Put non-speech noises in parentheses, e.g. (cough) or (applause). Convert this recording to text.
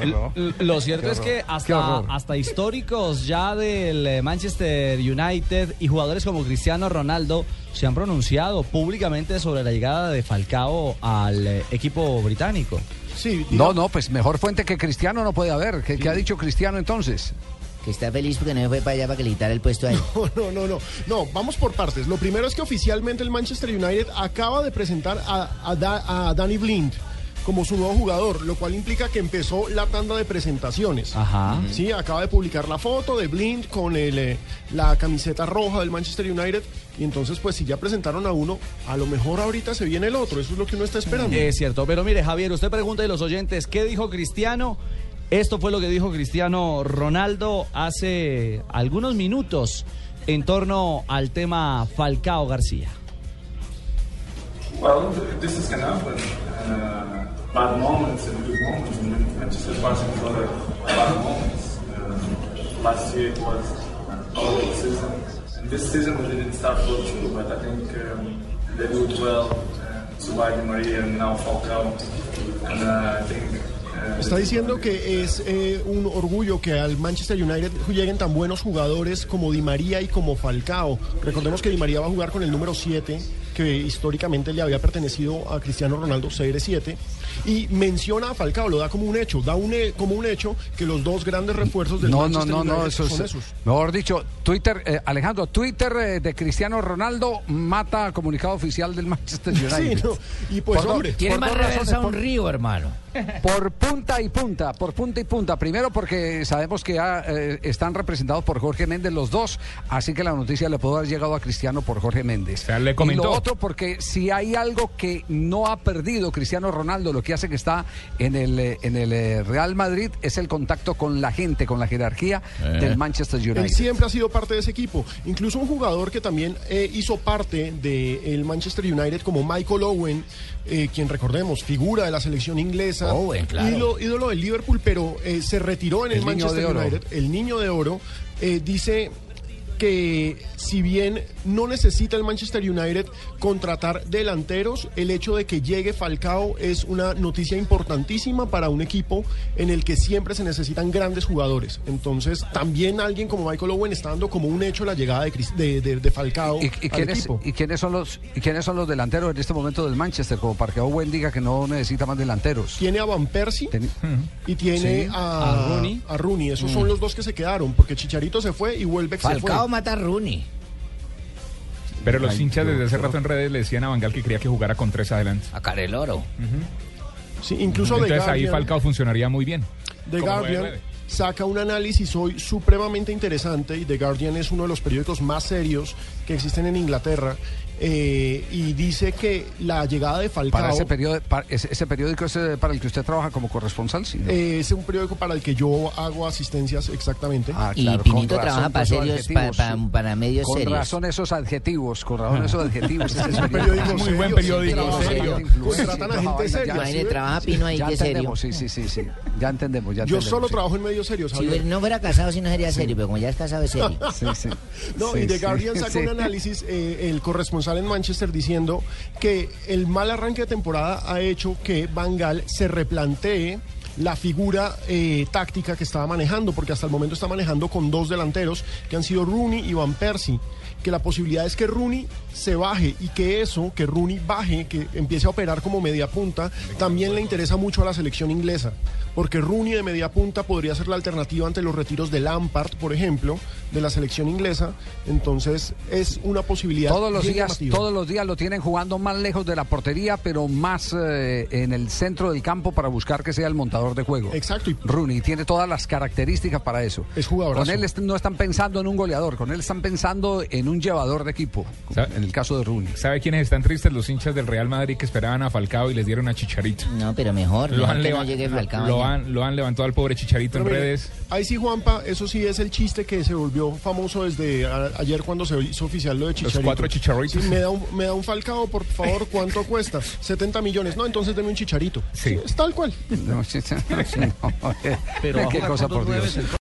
El- lo cierto es que hasta, hasta históricos ya del eh, Manchester United y jugadores como Cristiano Ronaldo se han pronunciado públicamente sobre la llegada de Falcao al eh, equipo británico. Sí, No, no, pues mejor fuente que Cristiano no puede haber. ¿Qué, qué ha dicho Cristiano entonces? Que está feliz porque no fue para allá para que le el puesto a él. (laughs) No, no, no, no. vamos por partes. Lo primero es que oficialmente el Manchester United acaba de presentar a, a Da- a Danny Blind como su nuevo jugador, lo cual implica que empezó la tanda de presentaciones. Ajá. Sí, acaba de publicar la foto de Blind con el, eh, la camiseta roja del Manchester United. Y entonces, pues si ya presentaron a uno, a lo mejor ahorita se viene el otro. Eso es lo que uno está esperando. Es cierto, pero mire Javier, usted pregunta a los oyentes, ¿qué dijo Cristiano? Esto fue lo que dijo Cristiano Ronaldo hace algunos minutos en torno al tema Falcao García. Well, th- this is gonna happen. Uh, bad moments and good moments, and Man- Manchester passing for the bad moments. Uh, last year it was all the season, and this season we didn't start well too, but I think um, they did well. Uh, Subai Di Maria and now Falcao, and uh, I think. uh, Está diciendo que es eh, un orgullo que al Manchester United lleguen tan buenos jugadores como Di María y como Falcao. Recordemos que Di María va a jugar con el número 7, que históricamente le había pertenecido a Cristiano Ronaldo, CR7. Y menciona a Falcao, lo da como un hecho, da un, he- como un hecho que los dos grandes refuerzos del No, no, Manchester no, no, United eso son es. esos. Mejor dicho, Twitter, eh, Alejandro, Twitter eh, de Cristiano Ronaldo mata comunicado oficial del Manchester (laughs) Sí, United. no, y pues Por do- hombre, Tiene más reversa razones, un río, hermano. Por punta y punta, por punta y punta. Primero porque sabemos que ya eh, están representados por Jorge Méndez los dos, así que la noticia le pudo haber llegado a Cristiano por Jorge Méndez. sea, le Y lo otro porque si hay algo que no ha perdido Cristiano Ronaldo, lo que hace que está en el, eh, en el eh, Real Madrid es el contacto con la gente, con la jerarquía del Manchester United. Él siempre ha sido parte de ese equipo. Incluso un jugador que también eh, hizo parte del Manchester United, como Michael Owen, eh, quien recordemos, figura de la selección inglesa, Owen, claro. ídolo, ídolo del Liverpool, pero eh, se retiró en el, El Manchester. United, el niño de oro, eh, dice que si bien no necesita el Manchester United contratar delanteros, el hecho de que llegue Falcao es una noticia importantísima para un equipo en el que siempre se necesitan grandes jugadores. Entonces, también alguien como Michael Owen está dando como un hecho la llegada de, de, de- de Falcao ¿Y, y al quiénes, equipo. y quiénes son los y quiénes son los delanteros en este momento del Manchester? Como para que Owen diga que no necesita más delanteros. Tiene a Van Persie Ten- y tiene Sí. a, A Rooney. a Rooney. Esos son los dos que se quedaron, porque Chicharito se fue y Welbeck se fue. Mata a Rooney. Pero los hinchas desde hace rato en redes le decían a Bangal que quería que jugara con tres adelante. A Careloro. Sí, incluso The Entonces ahí Falcao funcionaría muy bien. The Guardian saca un análisis hoy supremamente interesante y The Guardian es uno de los periódicos más serios que existen en Inglaterra eh, y dice que la llegada de Falcao Para ese, periodo, para ese, ese periódico es eh, para el que usted trabaja como corresponsal, ¿sí? eh, es un periódico para el que yo hago asistencias exactamente. Ah, Y claro, Pinito con trabaja razón, para esos serios, pa- adjetivos. pa- para medios Con serios. razón esos adjetivos, con razón esos adjetivos. (laughs) Es un periódico Muy buen periódico, trabaja- serio. Contratan a gente seria. Imagínate, ¿sí trabaja Pino ahí, Ya que serio. entendemos, sí, sí, sí, sí. Ya entendemos, ya Yo entendemos, solo sí. trabajo en medios serios. Si no fuera casado, sí no sería serio, pero como ya es casado, es serio. Sí, sí. No, Sí, y The sí, Guardian saca sí. Análisis, eh, el corresponsal en Manchester diciendo que el mal arranque de temporada ha hecho que Van se replantee la figura eh, táctica que estaba manejando, porque hasta el momento está manejando con dos delanteros que han sido Rooney y Van Persie. Que la posibilidad es que Rooney se baje y que eso, que Rooney baje, que empiece a operar como media punta, también le interesa mucho a la selección inglesa. Porque Rooney de media punta podría ser la alternativa ante los retiros de Lampard, por ejemplo, de la selección inglesa. Entonces es una posibilidad. Todos los días, llamativa. todos los días lo tienen jugando más lejos de la portería, pero más eh, en el centro del campo para buscar que sea el montador de juego. Exacto, y- Rooney tiene todas las características para eso. Es jugadorazo. Con él no están pensando en un goleador, con él están pensando en un llevador de equipo, ¿Sabe? en el caso de Rooney. ¿Sabe quiénes están tristes? Los hinchas del Real Madrid que esperaban a Falcao y les dieron a Chicharito. No, pero mejor, Lo mejor han, que no leva- llegue lo- Falcao. lo allá. han- lo han levantado al pobre Chicharito Pero en mire, redes. Ahí sí, Juanpa, eso sí es el chiste que se volvió famoso desde a- ayer cuando se hizo oficial lo de Chicharito. cuatro Chicharitos. Sí, me, da un, me da un falcao, por favor, ¿cuánto cuesta? 70 millones. No, entonces deme un chicharito. Sí. es tal cual. No, (laughs) Pero qué cosa por Dios.